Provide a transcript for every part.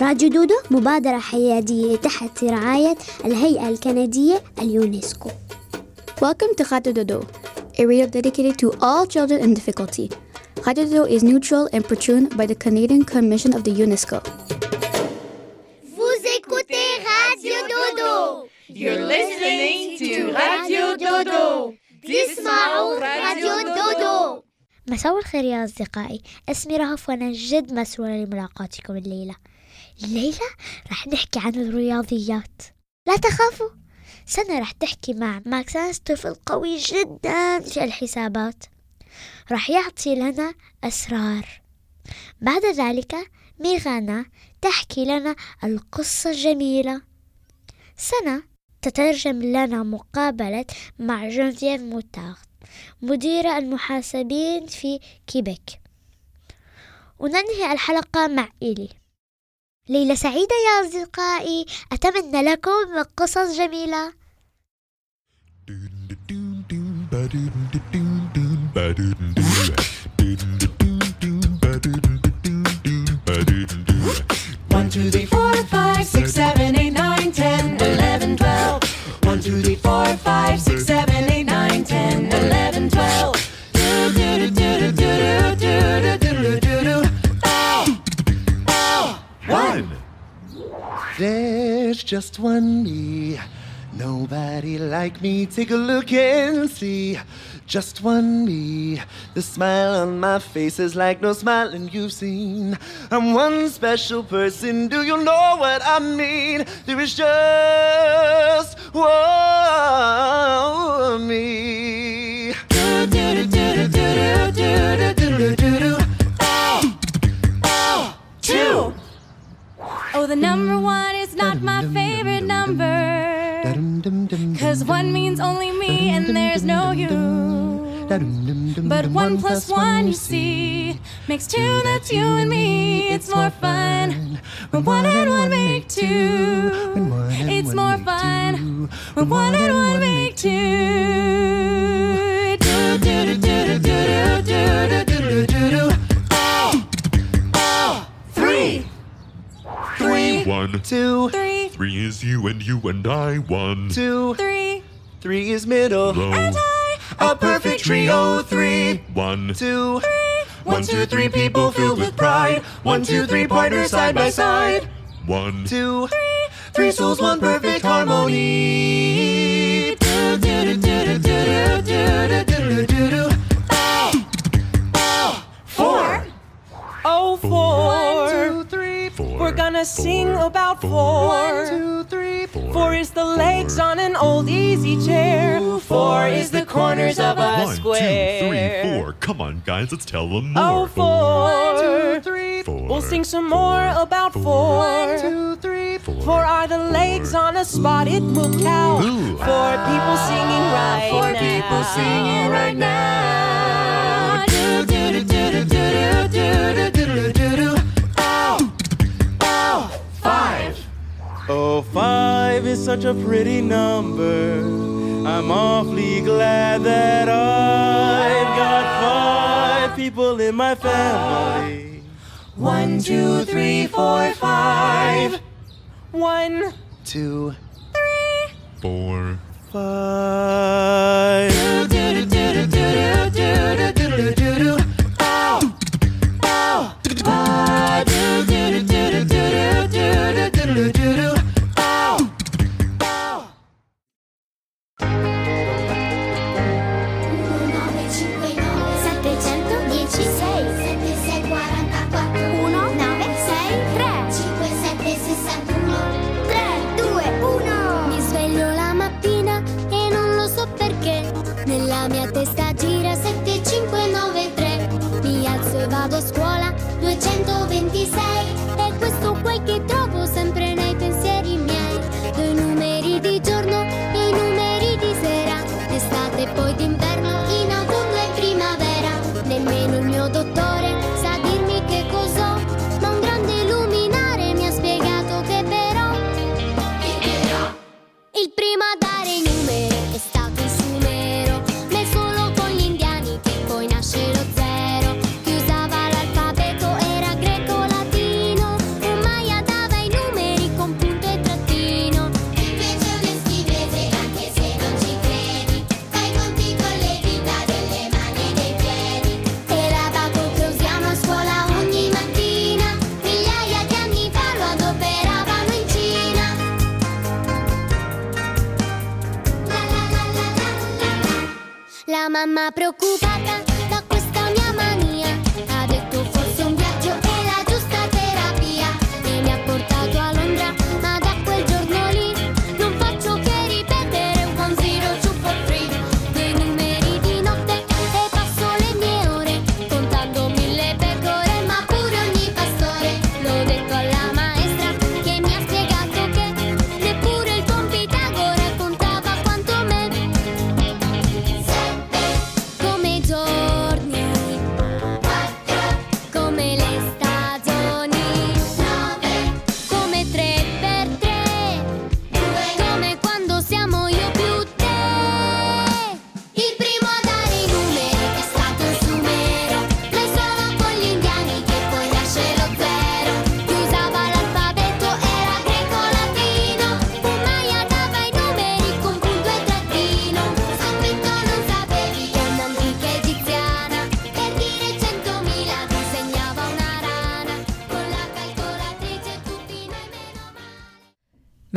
راديو دودو مبادرة حيادية تحت رعاية الهيئة الكندية اليونسكو Welcome to Radio Dodo, a radio dedicated to all children in difficulty. Radio Dodo is neutral and patroned by the Canadian Commission of the UNESCO. Vous écoutez Radio Dodo. You're listening to Radio Dodo. تسمعوا راديو دودو مساء الخير يا أصدقائي اسمي رهف وأنا جد مسرورة لملاقاتكم الليلة الليلة رح نحكي عن الرياضيات. لا تخافوا سنة رح تحكي مع ماكسانس طفل قوي جدا في الحسابات. رح يعطي لنا أسرار. بعد ذلك ميغانا تحكي لنا القصة الجميلة. سنة تترجم لنا مقابلة مع جونفييف موتارد مديرة المحاسبين في كيبيك. وننهي الحلقة مع إيلي. ليلة سعيدة يا أصدقائي. أتمنى لكم قصص جميلة. Like me. Take a look and see. Just one me. The smile on my face is like no smiling you've seen. I'm one special person. Do you know what I mean? There is just one me. Do, do. Ow! Ow! Oh, the number one is not my favorite number. Cause one means only me and there's no you. But one plus one, you see, makes two, that's you and me. It's more fun when one and one make two. It's more fun when one and one make two. Do, do, do, do, do, do, do, do, do, One, Two, Three, three is you and you and I. One, two, three, three is middle. low. A perfect trio. Three, One, two, one, two, three people filled with pride. One, two, three partners side by side. one, Two, three Three souls, one perfect harmony. Do, do, do, do, do, do, do, do, do, gonna sing about four. Four is the legs on an old easy chair. Four is the corners of a square. One, two, three, four. Come on, guys, let's tell them more. Oh four. We'll sing some more about four. Four are the legs on a spotted milk cow. Ooh. Four people singing right four now. Four people singing right now. Do do do do do do do do. Oh, five is such a pretty number. I'm awfully glad that I've got five people in my family. One, two, three, four, five. One, Two, Four, five. poi d'inverno, in autunno e primavera, nemmeno il mio dottore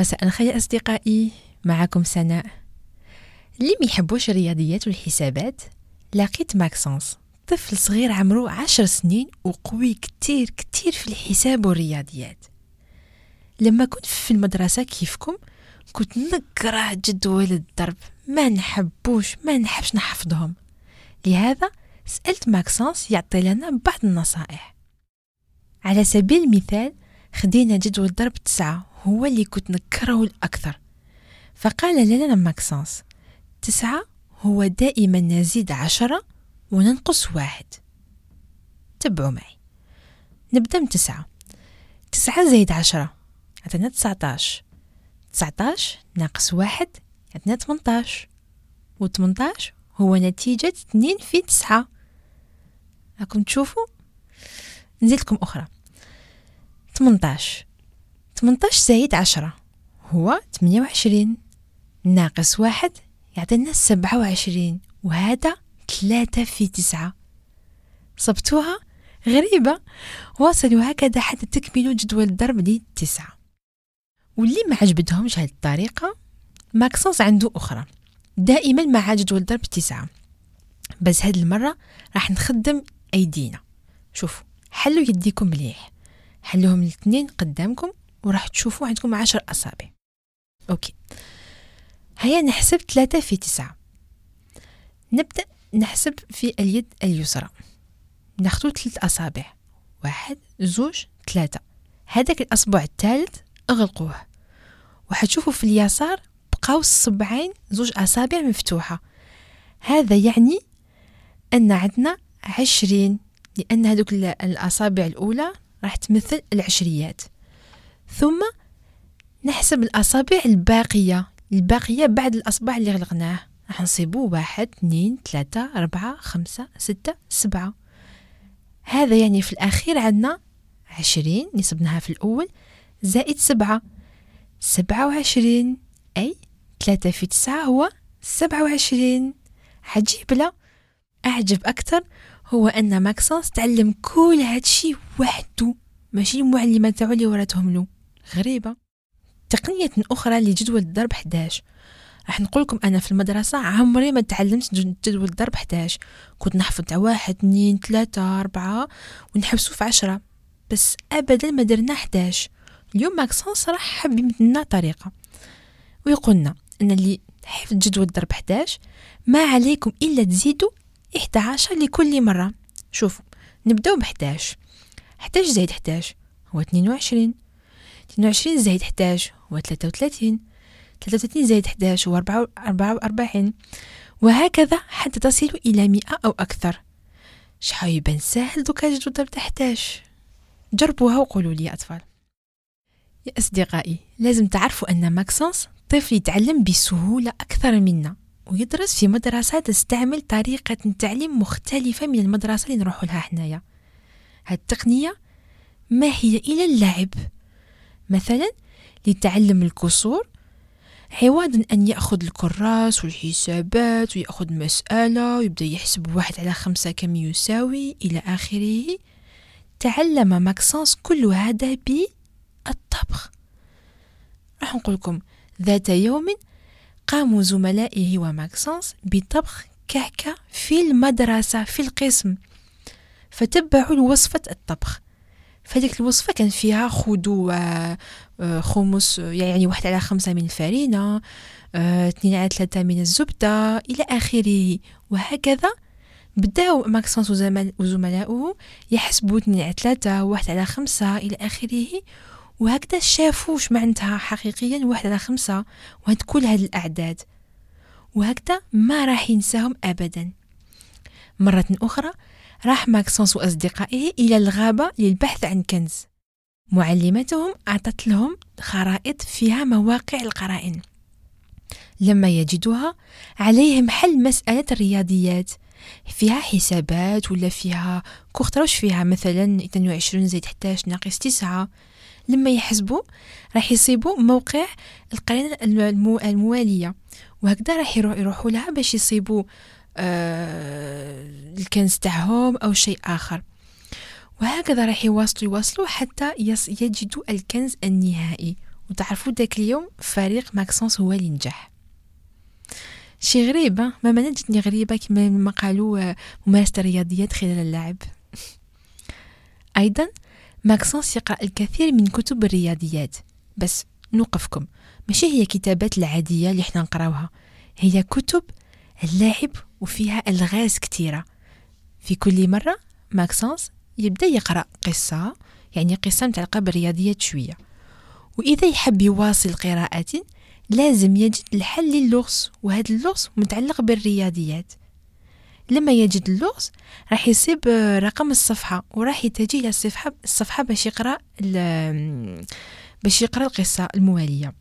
مساء الخير أصدقائي. معكم سناء. اللي ما يحبوش الرياضيات والحسابات. لقيت ماكسونس. طفل صغير عمره عشر سنين وقوي كتير كتير في الحساب والرياضيات. لما كنت في المدرسة كيفكم كنت نكره جدول الضرب. ما نحبوش ما نحبش نحفظهم. لهذا سألت ماكسونس يعطي لنا بعض النصائح. على سبيل المثال خدينا جدول ضرب تسعة هو اللي كنت نكرهه الأكثر. فقال لنا ماكسونس تسعة هو دائما نزيد عشرة وننقص واحد. تبعوا معي. نبدأ من تسعة. تسعة زائد عشرة عطينا تسعتاش تسعتاش ناقص واحد عطينا تمنتاش وتمنتاش هو نتيجة اتنين في تسعة. راكم تشوفوا؟ نزيدلكم أخرى. تمنتاش تمنتاش زايد عشرة. هو تمنية وعشرين ناقص واحد يعطينا سبعة وعشرين وهذا ثلاثة في تسعة. صبتوها غريبة. واصلوا هكذا حتى تكملوا جدول الضرب دي تسعة واللي ما عجبتهمش هذه الطريقة ماكسونس عنده أخرى. دائما مع جدول ضرب تسعة. بس هاد المرة راح نخدم أيدينا. شوفوا حلوا يديكم مليح. حلوهم الاثنين قدامكم. وراح تشوفوا عندكم عشر أصابع. أوكي. هيا نحسب ثلاثة في تسعة. نبدأ نحسب في اليد اليسرى. ناخدو ثلاث أصابع. واحد زوج ثلاثة. هذاك الأصبع الثالث أغلقوه وحتشوفوا في اليسار بقاو الصبعين زوج أصابع مفتوحة. هذا يعني أن عندنا عشرين لأن هذوك ال- الأصابع الأولى راح تمثل العشريات. ثم نحسب الأصابع الباقية. الباقية بعد الأصبع اللي غلقناه. راح نصيبو واحد اثنين ثلاثة أربعة خمسة ستة سبعة. هذا يعني في الأخير عندنا عشرين نصبناها في الأول زائد سبعة. سبعة وعشرين أي ثلاثة في تسعة هو سبعة وعشرين. عجيب لا؟ أعجب أكثر هو أن ماكسونس تعلم كل هادشي وحده ماشي المعلمة تاعو اللي وراتهم له. غريبة. تقنية أخرى لجدول الضرب 11 راح نقول لكم أنا في المدرسة عمري ما تعلمت جد- جدول الضرب 11 كنت نحفظ واحد اثنين ثلاثة أربعة ونحبسو في عشرة. بس أبدا ما درنا 11 اليوم ماكسونس راح حب يمد لنا طريقة. ويقولنا أن اللي حفظ جدول الضرب 11 ما عليكم إلا تزيدوا 11 لكل مرة. شوفوا نبدأو ب 11 11 زائد 11 هو 22 22 زائد 11 هو 33 33 زائد 11 هو 44 وهكذا حتى تصلوا إلى 100 أو أكثر. شحال يبان ساهل دوكا جدول ضرب 11 جربوها وقولوا لي أطفال. يا أصدقائي لازم تعرفوا أن ماكسونس طفل يتعلم بسهولة أكثر منا ويدرس في مدرسة تستعمل طريقة تعليم مختلفة من المدرسة اللي نروح لها حنايا. هاد التقنية ما هي إلا اللعب. مثلا لتعلم الكسور عوضا أن يأخذ الكراس والحسابات ويأخذ مسألة ويبدأ يحسب واحد على خمسة كم يساوي إلى آخره. تعلم ماكسونس كل هذا بالطبخ. راح نقول لكم ذات يوم قام زملائه وماكسونس بطبخ كعكة في المدرسة في القسم فتبعوا وصفة الطبخ. فهذيك الوصفة كان فيها خضو آه، خمس يعني واحد على خمسة من الفرينة آه، اثنين على ثلاثة من الزبدة إلى آخره. وهكذا بداو ماكسونس وزمل- وزملاؤه يحسبوا اثنين على ثلاثة واحد على خمسة إلى آخره. وهكذا شافوا واش معناتها حقيقيا واحد على خمسة وهاد كل هاد الأعداد. وهكذا ما راح ينساهم أبدا. مرة أخرى راح ماكسونس وأصدقائه إلى الغابة للبحث عن كنز. معلمتهم أعطت لهم خرائط فيها مواقع القرائن. لما يجدوها عليهم حل مسألة الرياضيات. فيها حسابات ولا فيها كوختروش فيها مثلا 22 زائد 11 ناقص 9 لما يحسبوا راح يصيبوا موقع القرينة المو- الموالية. وهكذا راح يروح يروحوا لها باش يصيبوا الكنز تاعهم أو شيء آخر. وهكذا راح يواصلوا يواصلوا حتى يجدوا الكنز النهائي. وتعرفوا ذاك اليوم فريق ماكسونس هو اللي نجح. شي غريب؟ ما ما جتني غريبة كما ما قالوا آه، ممارسة الرياضيات خلال اللعب. أيضا ماكسونس يقرأ الكثير من كتب الرياضيات. بس نوقفكم. ماشي هي كتابات العادية اللي إحنا نقراوها. هي كتب اللعب وفيها ألغاز كتيرة. في كل مرة ماكسونس يبدأ يقرأ قصة يعني قصة متعلقة بالرياضيات شوية. وإذا يحب يواصل قراءة لازم يجد الحل للغز وهذا اللغز متعلق بالرياضيات. لما يجد اللغز راح يصيب رقم الصفحة وراح يتجه إلى الصفحة الصفحة باش يقرأ باش يقرأ القصة الموالية.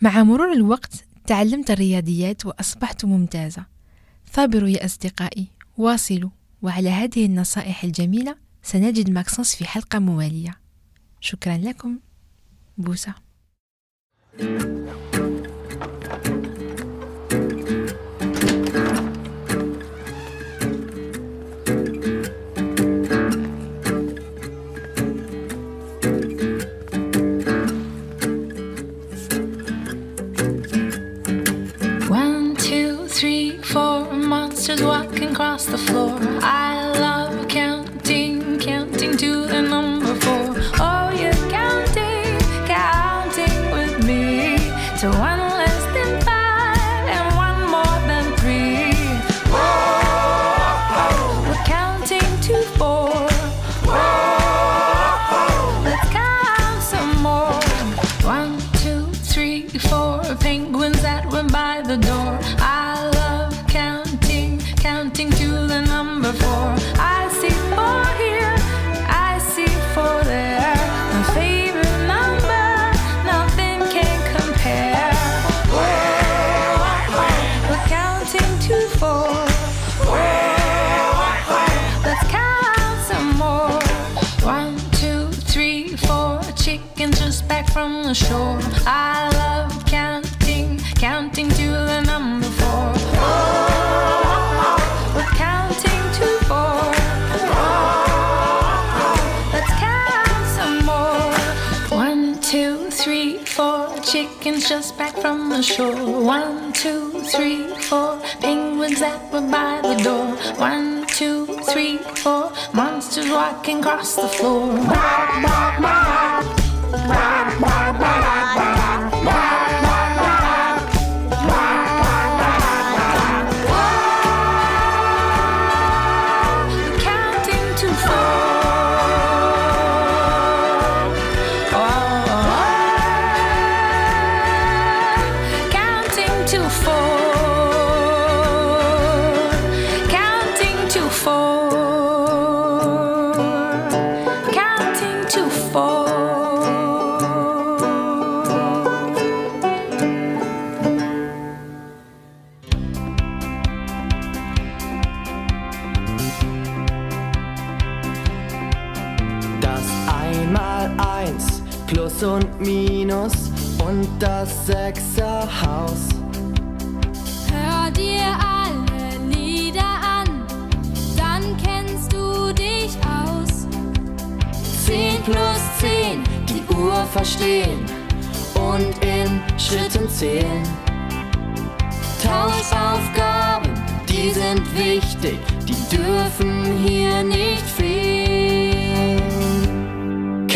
مع مرور الوقت تعلمت الرياضيات وأصبحت ممتازة. ثابروا يا أصدقائي واصلوا. وعلى هذه النصائح الجميلة سنجد ماكسونس في حلقة موالية. شكرا لكم. بوسة. One, four monsters walking across the floor. I shore. I love counting, counting to the number four. Oh, we're counting to four. Oh, let's count some more. One, two, three, four chickens just back from the shore. One, two, three, four penguins that were by the door. One, two, three, four monsters walking across the floor ba ba ba ba ba 1, Plus und Minus und das Sechserhaus. Hör dir alle Lieder an, dann kennst du dich aus. 10 plus 10, die Uhr verstehen und in Schritten zählen. Tauschaufgaben, die sind wichtig, die dürfen hier nicht fehlen.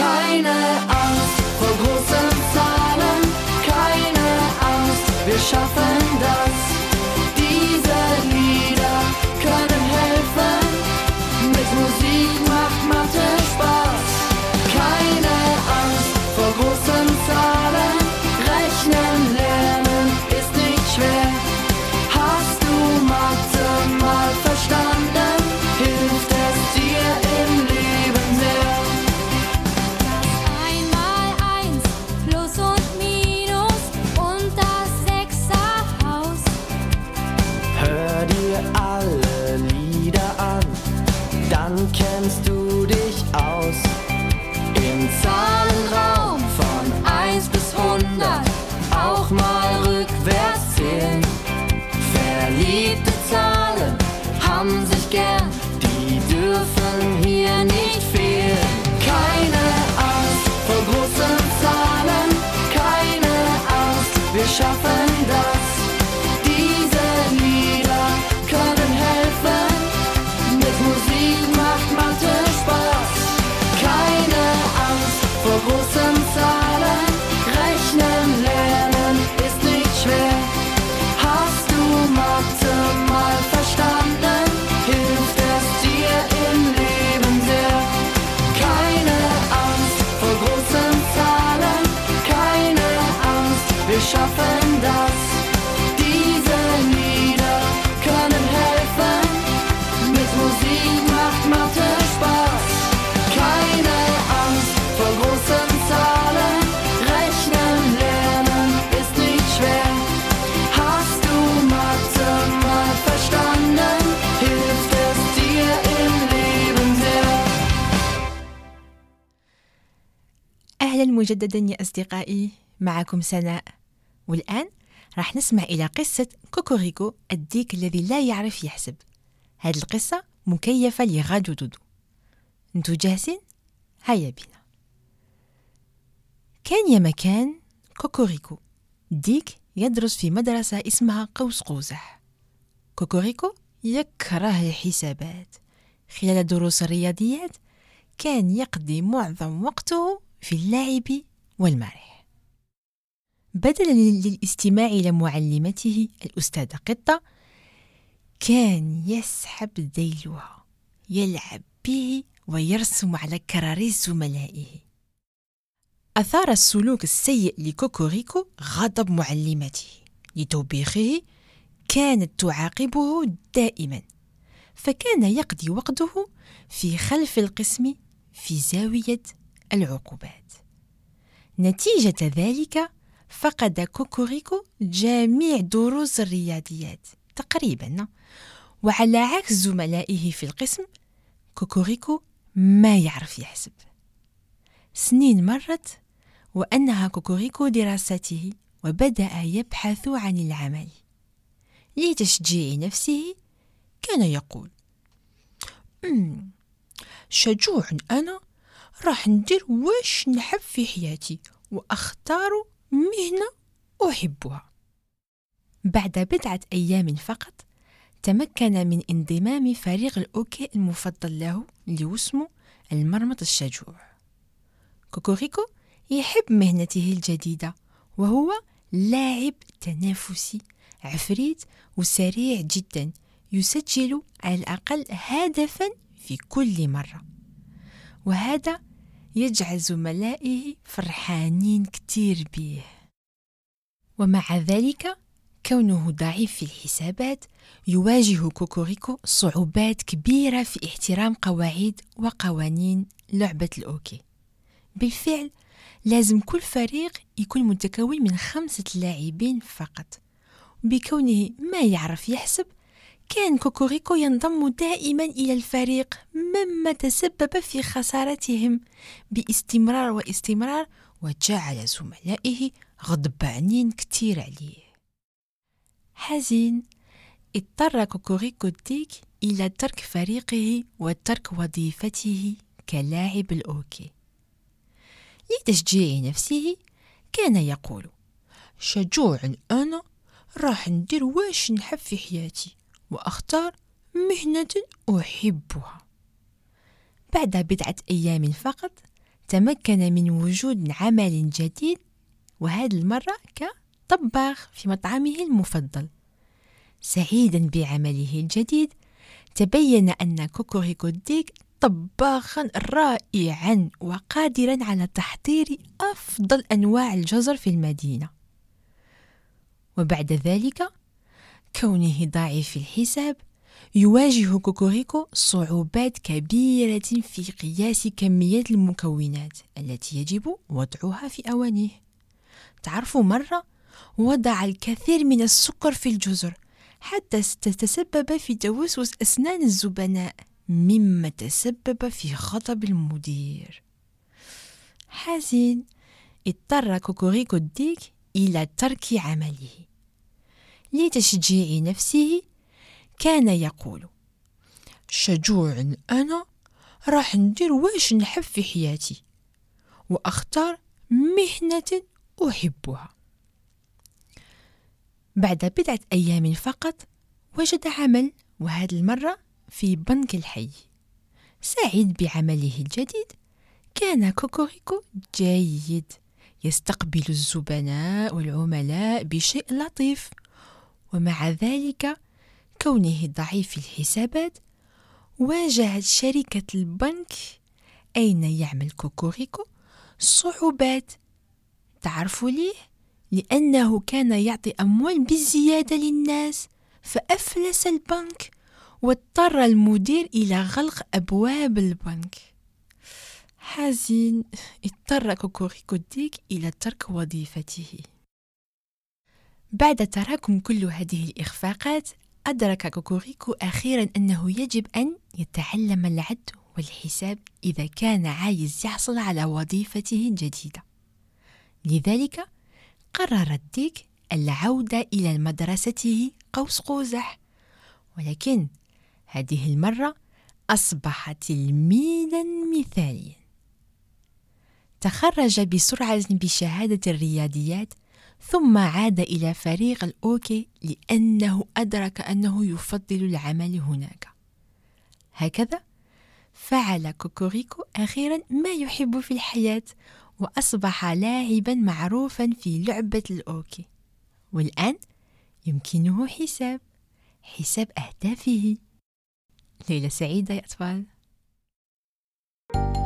Keine Angst vor großen Zahlen, keine Angst, wir schaffen مجددا يا أصدقائي معكم سناء. والآن راح نسمع إلى قصة كوكوريكو الديك الذي لا يعرف يحسب. هذه القصة مكيفة ل Radio Dodo. انتو جاهزين؟ هيا بينا. كان يا مكان كوكوريكو ديك يدرس في مدرسة اسمها قوس قزح كوكوريكو يكره الحسابات. خلال دروس الرياضيات كان يقضي معظم وقته في اللعب والمرح. بدلا للاستماع إلى معلمته الأستاذة قطة كان يسحب ذيلها يلعب به ويرسم على كراريس زملائه أثار السلوك السيء لكوكوريكو غضب معلمته. لتوبيخه كانت تعاقبه دائما فكان يقضي وقته في خلف القسم في زاوية العقوبات. نتيجة ذلك فقد كوكوريكو جميع دروس الرياضيات تقريبا وعلى عكس زملائه في القسم كوكوريكو ما يعرف يحسب. سنين مرت وأنهى كوكوريكو دراسته وبدأ يبحث عن العمل. لتشجيع نفسه كان يقول "أمم، شجوع أنا راح ندير واش نحب في حياتي وأختار مهنة أحبها. بعد بضعة أيام فقط تمكن من انضمام فريق الأوكي المفضل له اللي اسمه المرمط الشجوع. كوكوريكو يحب مهنته الجديدة وهو لاعب تنافسي عفريت وسريع جدا يسجل على الأقل هدفا في كل مرة. وهذا يجعل زملائه فرحانين كتير به ومع ذلك كونه ضعيف في الحسابات يواجه كوكوريكو صعوبات كبيرة في احترام قواعد وقوانين لعبة الهوكي. بالفعل لازم كل فريق يكون متكون من خمسة لاعبين فقط بكونه ما يعرف يحسب كان كوكوريكو ينضم دائما إلى الفريق مما تسبب في خسارتهم باستمرار واستمرار وجعل زملائه غضبانين كتير عليه. حزين اضطر كوكوريكو الديك إلى ترك فريقه وترك وظيفته كلاعب الأوكي. لتشجيع نفسه كان يقول شجوع أنا راح ندير واش نحب في حياتي؟ وأختار مهنة أحبها. بعد بضعة أيام فقط تمكن من وجود عمل جديد وهذه المرة كطباخ في مطعمه المفضل. سعيدا بعمله الجديد تبين أن كوكوريكو ديك طباخا رائعا وقادرا على تحضير أفضل أنواع الجزر في المدينة. وبعد ذلك كونه ضعيف الحساب يواجه كوكوريكو صعوبات كبيرة في قياس كميات المكونات التي يجب وضعها في أوانيه تعرف مرة وضع الكثير من السكر في الجزر حتى تتسبب في توسوس أسنان الزبناء مما تسبب في خطب المدير. حزين اضطر كوكوريكو الديك إلى ترك عمله. لتشجيع نفسه كان يقول شجوع أنا راح ندير واش نحب في حياتي وأختار مهنة أحبها. بعد بضعة أيام فقط وجد عمل وهذه المرة في بنك الحي. سعيد بعمله الجديد كان كوكوريكو جيد يستقبل الزبناء والعملاء بشيء لطيف. ومع ذلك كونه ضعيف الحسابات واجهت شركة البنك أين يعمل كوكوريكو صعوبات تعرف ليه؟ لأنه كان يعطي أموال بزيادة للناس فأفلس البنك واضطر المدير إلى غلق أبواب البنك حزين اضطر كوكوريكو ديك إلى ترك وظيفته بعد تراكم كل هذه الإخفاقات أدرك كوكوريكو أخيرا أنه يجب أن يتعلم العد والحساب إذا كان عايز يحصل على وظيفته الجديدة. لذلك قرر الديك العودة إلى مدرسته قوس قزح ولكن هذه المرة أصبح تلميذا مثاليا. تخرج بسرعة بشهادة الرياضيات ثم عاد إلى فريق الهوكي لأنه أدرك أنه يفضل العمل هناك. هكذا فعل كوكوريكو أخيرا ما يحب في الحياة وأصبح لاعبا معروفا في لعبة الهوكي. والآن يمكنه حساب حساب أهدافه. ليلة سعيدة يا أطفال. أنا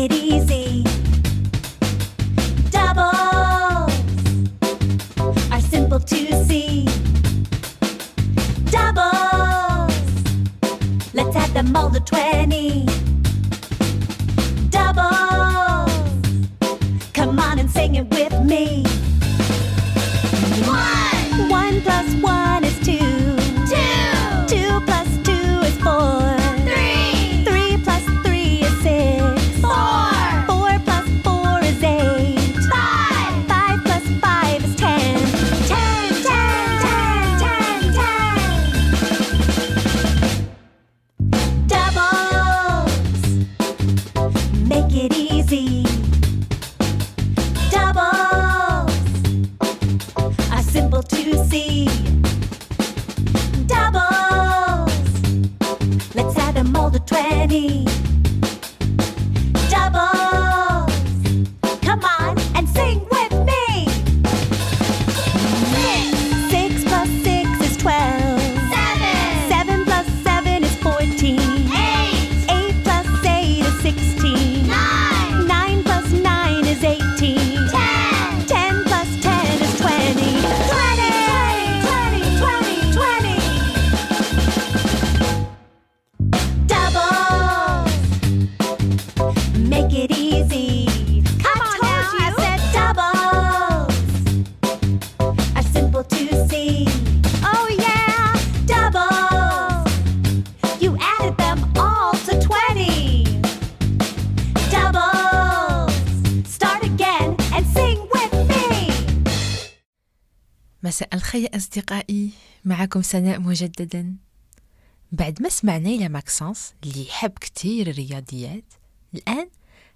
it easy. مساء الخير أصدقائي. معكم سناء مجددا. بعد ما سمعنا إلى ماكسانس اللي يحب كتير الرياضيات الآن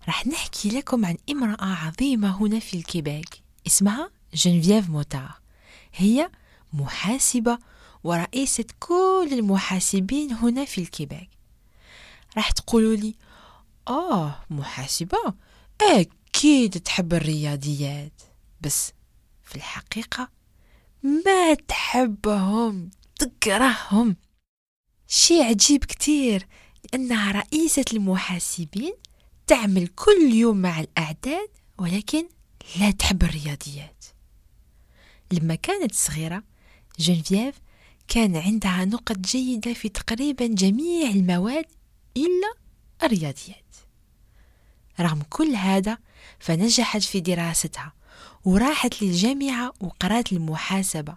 راح نحكي لكم عن امرأة عظيمة هنا في الكيباك اسمها جنفييف موتار هي محاسبة ورئيسة كل المحاسبين هنا في الكيباك راح تقولوا لي آه محاسبة؟ أكيد تحب الرياضيات. بس في الحقيقة ما تحبهم تكرههم. شي عجيب كتير لأنها رئيسة المحاسبين تعمل كل يوم مع الأعداد ولكن لا تحب الرياضيات. لما كانت صغيرة جنفييف كان عندها نقط جيدة في تقريبا جميع المواد إلا الرياضيات. رغم كل هذا فنجحت في دراستها وراحت للجامعة وقرات المحاسبة.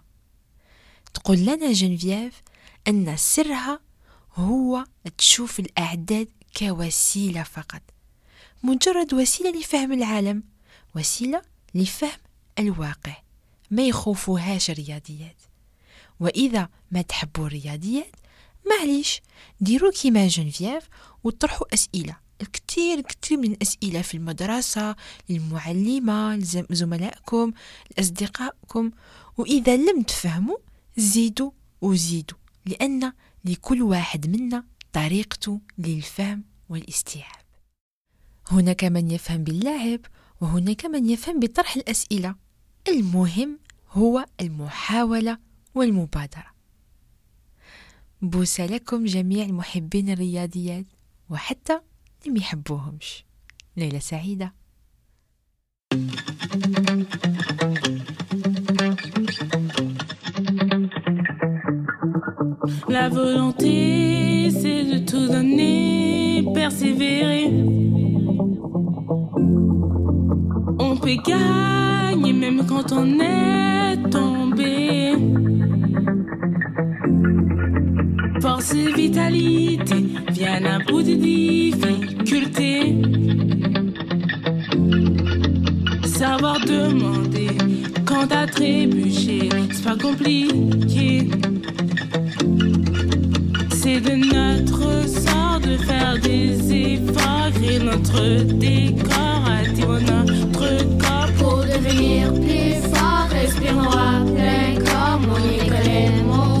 تقول لنا جنفييف أن سرها هو تشوف الأعداد كوسيلة فقط مجرد وسيلة لفهم العالم وسيلة لفهم الواقع. ما يخوفوهاش الرياضيات. وإذا ما تحبوا الرياضيات معليش ديروا كيما جنفييف وطرحوا أسئلة. الكثير كثير من الأسئلة في المدرسة للمعلمة لزملائكم لأصدقائكم. وإذا لم تفهموا زيدوا وزيدوا لأن لكل واحد منا طريقته للفهم والاستيعاب. هناك من يفهم باللعب وهناك من يفهم بطرح الأسئلة. المهم هو المحاولة والمبادرة. بوسة لكم جميع المحبين الرياضيات وحتى اللي ما يحبوهمش ليلة سعيدة La volonté, c'est de tout donner, persévérer. On peut gagner même quand on est tombé. Force vitalité viennent à bout de difficultés. Savoir demander quand à trébucher, c'est pas compliqué. C'est de notre sort de faire des efforts, créer notre décor, attirer notre corps Pour devenir plus fort, respirons à plein corps. Mon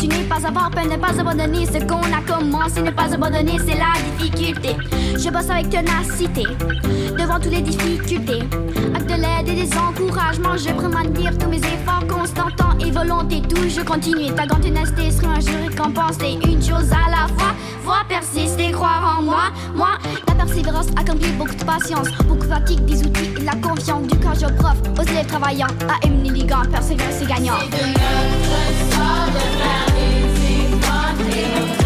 continuer pas à part, ne pas abandonner. Ce qu'on a commencé, ne pas abandonner, c'est la difficulté. Je bosse avec ténacité, devant toutes les difficultés. Avec de l'aide et des encouragements, je prends dire tous mes efforts constants, temps et volonté. Toujours continuer, ta grande ténacité sera un jour récompensé. Une chose à la fois, voir persister, croire en moi. Moi, la persévérance accomplit beaucoup de patience, beaucoup de fatigue, des outils et la confiance. Du courage aux profs, aux élèves travaillants, à Emily Ligan, persévérance c'est gagnant. De notre de Thank you.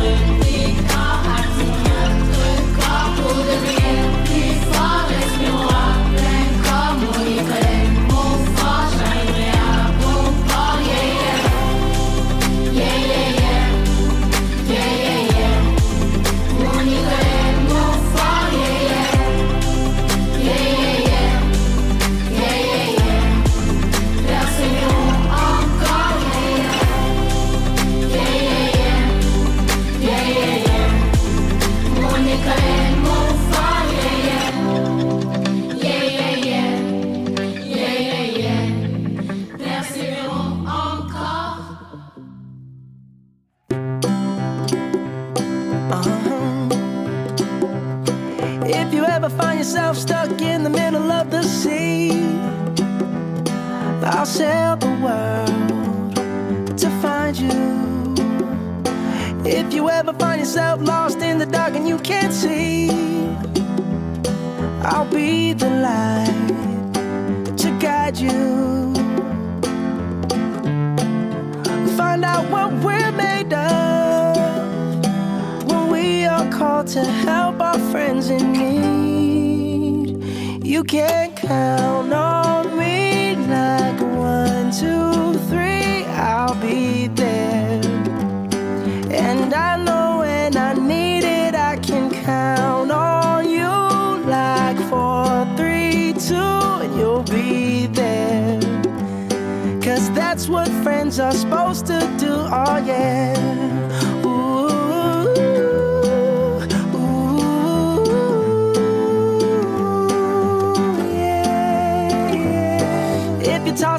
Yourself stuck in the middle of the sea, I'll sail the world to find you. If you ever find yourself lost in the dark and you can't see, I'll be the light to guide you. Find out what we're made of when we are called to help our friends in need. You can count on me like one, two, three, I'll be there. And I know when I need it, I can count on you like four, three, two, and you'll be there. Cause that's what friends are supposed to do, oh yeah.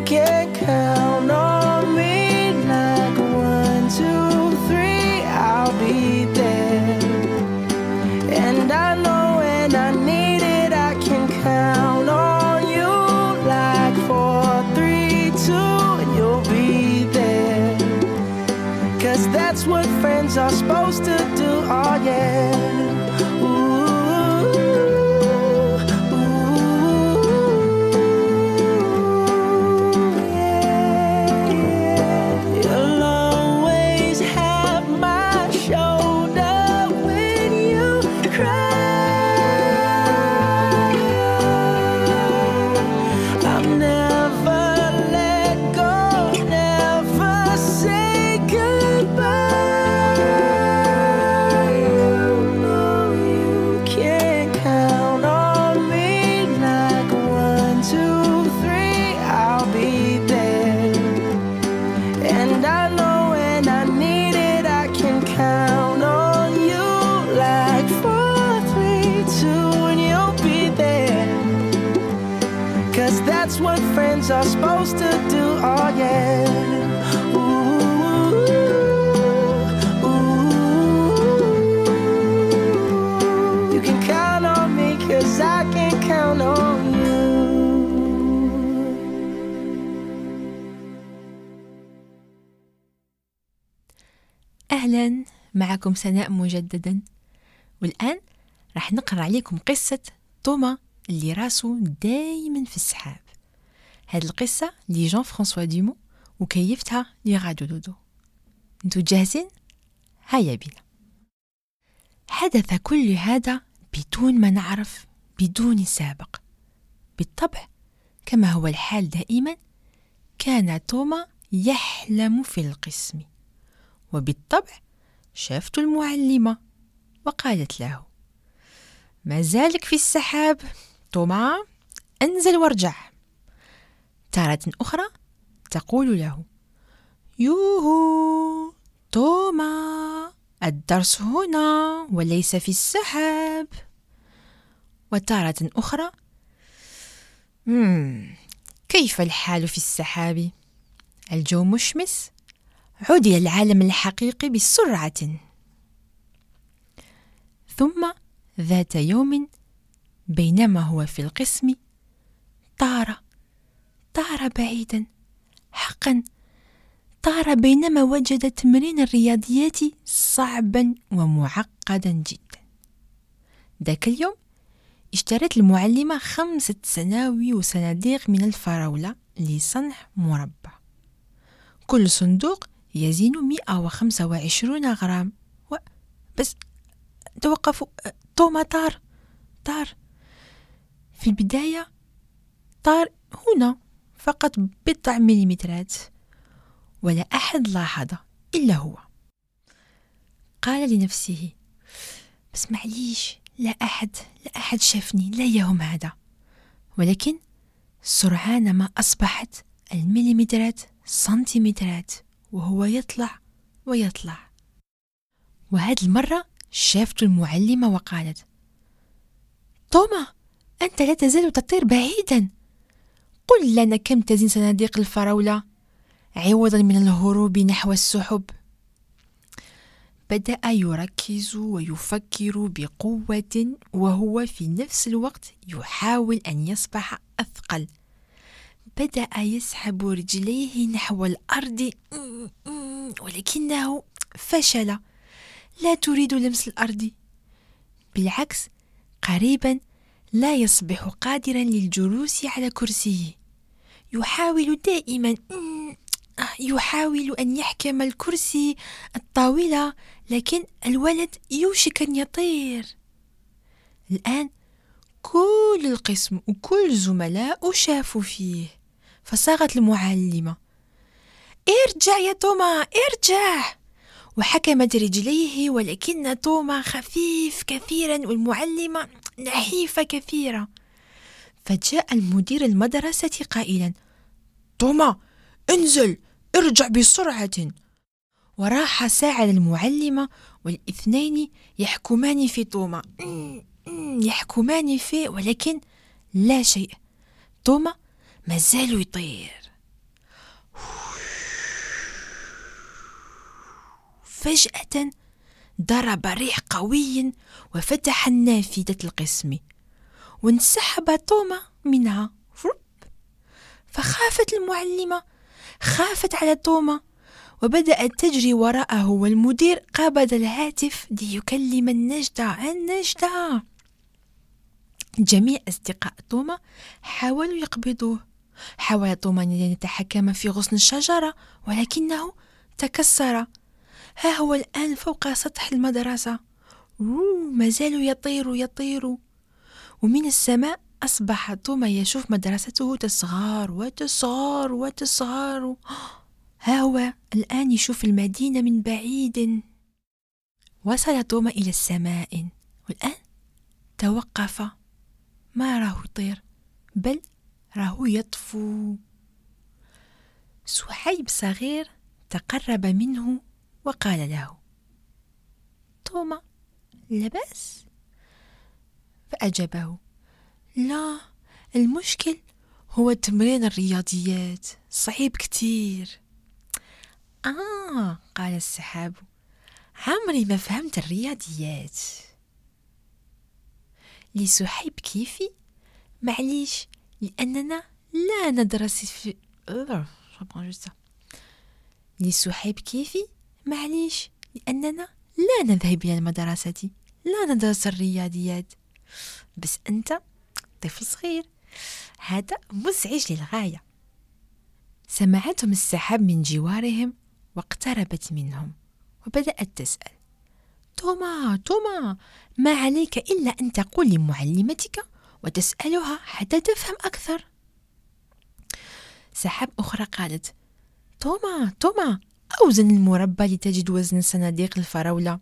You can count on me like one, two, three, I'll be there. And I know when I need it, I can count on you like four, three, two, and you'll be there. Cause that's what friends are supposed معكم سناء مجددا. والآن راح نقرأ عليكم قصة توما اللي راسه دايما في السحاب. هاد القصة لجان فرانسوا ديمو وكيفتها لغادو دودو. انتو جاهزين؟ هيا بنا حدث كل هذا بدون ما نعرف بدون سابق. بالطبع كما هو الحال دائما كان توما يحلم في القسم. وبالطبع شافت المعلمة وقالت له ما زالك في السحاب توما انزل وارجع. تارة أخرى تقول له يوهو توما الدرس هنا وليس في السحاب. وتارة أخرى. كيف الحال في السحاب؟ الجو مشمس؟ إلى العالم الحقيقي بسرعة. ثم ذات يوم بينما هو في القسم طار طار بعيدا حقا. طار بينما وجد تمرين الرياضيات صعبا ومعقدا جدا. ذاك اليوم اشترت المعلمة خمسة سناوي وصناديق من الفراولة لصنع مربع. كل صندوق يزن 125 غرام. و... بس توقفوا توما طار طار. في البداية طار هنا فقط بضع مليمترات ولا أحد لاحظ إلا هو. قال لنفسه بس معليش لا أحد لا أحد شافني لا يوم هذا. ولكن سرعان ما أصبحت المليمترات سنتيمترات. وهو يطلع ويطلع. وهذه المرة شافت المعلمة وقالت توما أنت لا تزال تطير بعيدا. قل لنا كم تزن صناديق الفراولة؟ عوضا من الهروب نحو السحب. بدأ يركز ويفكر بقوة وهو في نفس الوقت يحاول أن يصبح أثقل. بدأ يسحب رجليه نحو الأرض ولكنه فشل. لا تريد لمس الأرض. بالعكس قريبا لا يصبح قادرا للجلوس على كرسيه. يحاول دائما يحاول أن يحكم الكرسي الطاولة لكن الولد يوشك أن يطير. الآن كل القسم وكل زملاء شافوا فيه. فصاغت المعلمة. ارجع يا توما ارجع! وحكمت رجليه ولكن توما خفيف كثيرا والمعلمة نحيفة كثيرة. فجاء المدير المدرسة قائلا توما انزل ارجع بسرعة! وراح ساعد المعلمة والإثنين يحكمان في توما. يحكمان فيه ولكن لا شيء. توما ما زال يطير. فجأة ضرب ريح قوي وفتح نافذة القسم وانسحب توما منها. فخافت المعلمة خافت على توما وبدأت تجري وراءه والمدير قابض الهاتف ليكلم النجدة. النجدة! جميع أصدقاء توما حاولوا يقبضوه. حاول توما أن يتحكم في غصن الشجرة ولكنه تكسر. ها هو الآن فوق سطح المدرسة. ما زال يطير يطير. ومن السماء أصبح توما يشوف مدرسته تصغر وتصغر وتصغر ها هو الآن يشوف المدينة من بعيد. وصل توما إلى السماء والآن توقف. ما راه يطير؟ بل راه يطفو. سحيب صغير تقرب منه وقال له توما لباس فأجابه لا المشكل هو تمرين الرياضيات صعيب كتير. آه قال السحاب عمري ما فهمت الرياضيات. لسحيب كيفي؟ معليش لأننا لا ندرس في لسحيب كيفي معليش. لأننا لا نذهب إلى المدرسة. لا ندرس الرياضيات. بس أنت طفل صغير. هذا مزعج للغاية. سمعتهم السحاب من جوارهم واقتربت منهم وبدأت تسأل. توما توما ما عليك إلا أن تقول لمعلمتك وتسألها حتى تفهم أكثر. سحاب أخرى قالت توما توما أوزن المربى لتجد وزن صناديق الفراولة.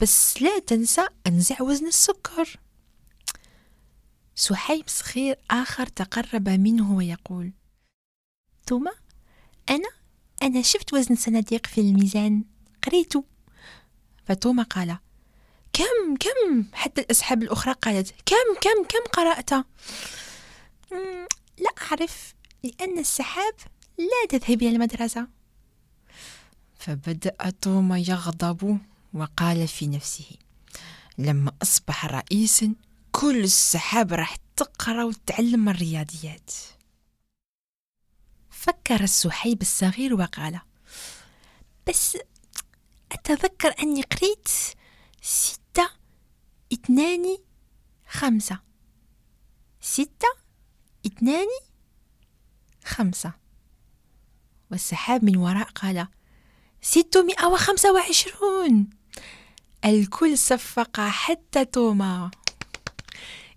بس لا تنسى أنزع وزن السكر. سحيب صغير آخر تقرب منه ويقول توما أنا أنا شفت وزن صناديق في الميزان قريته. فتوما قال كم كم حتى الأسحاب الأخرى؟ قالت كم كم كم قرأت؟ "مم، لا أعرف لأن السحاب لا تذهب إلى المدرسة. فبدأ توما يغضب وقال في نفسه لما أصبح رئيسا كل السحاب راح تقرأ وتتعلم الرياضيات. فكر السحيب الصغير وقال بس أتذكر أني قريت اثنان خمسة. ستة اثنان خمسة. والسحاب من وراء قال ستمائة وخمسة وعشرون. الكل صفق حتى توما.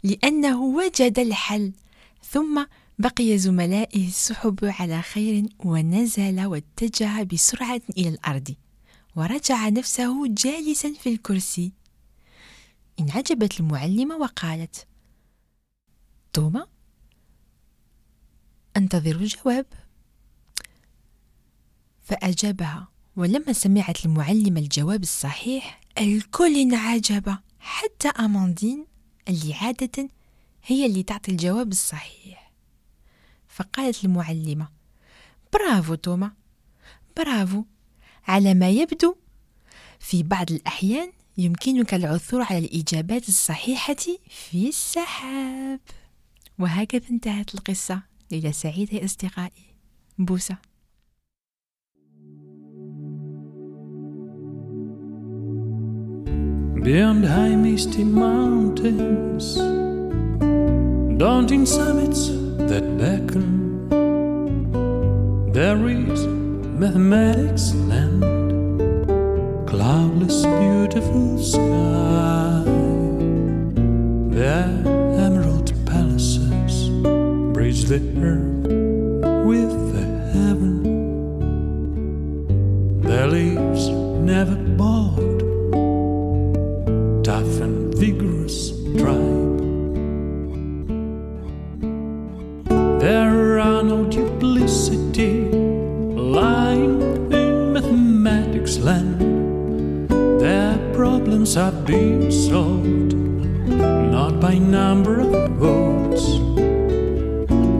لأنه وجد الحل. ثم بقي زملائه السحب على خير ونزل واتجه بسرعة إلى الأرض. ورجع نفسه جالسا في الكرسي. انعجبت المعلمة وقالت توما أنتظر الجواب. فأجابها ولما سمعت المعلمة الجواب الصحيح الكل انعجب حتى أماندين اللي عادة هي اللي تعطي الجواب الصحيح. فقالت المعلمة برافو توما برافو على ما يبدو. في بعض الأحيان يمكنك العثور على الإجابات الصحيحة في السحاب. وهكذا انتهت القصة. ليلة سعيدة يا أصدقائي. بوسة. Beyond high misty mountains, daunting summits that beckon, there is mathematics land, cloudless, beautiful sky. There, emerald palaces bridge the earth with the heaven. Their leaves never bald tough and vigorous tribe. Problems are being solved not by number of votes.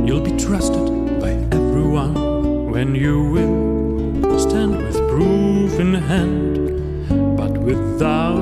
You'll be trusted by everyone when you will stand with proof in hand, but without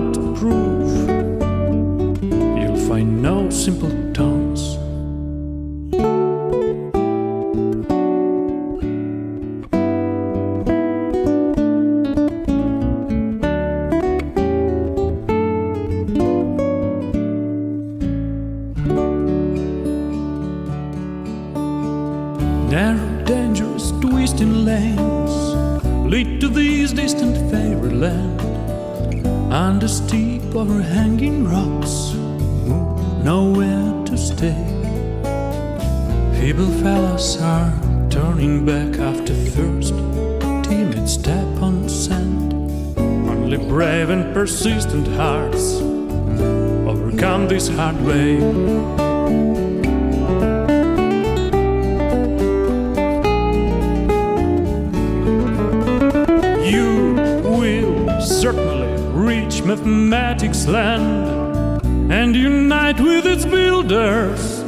mathematics land and unite with its builders,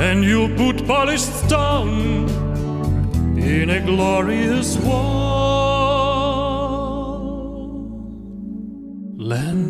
and you'll put polished stone in a glorious wall. Land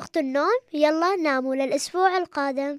وقت النوم يلا ناموا للأسبوع القادم.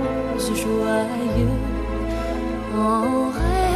joyeux en rêvant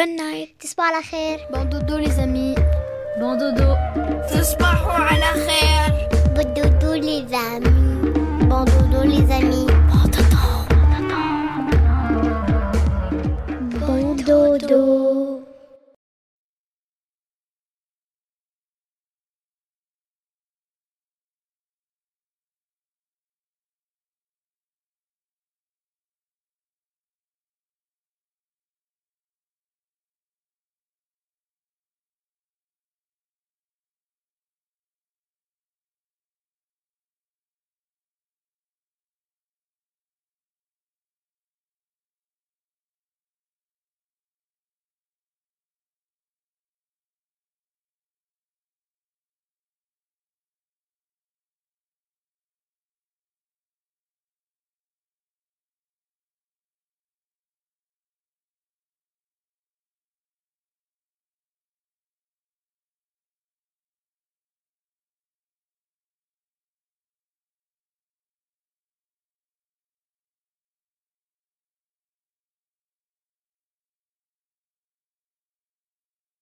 Bonne night. تصبحوا على خير. Bon dodo les amis. Bon dodo. تصبحوا على خير. Bon dodo les amis.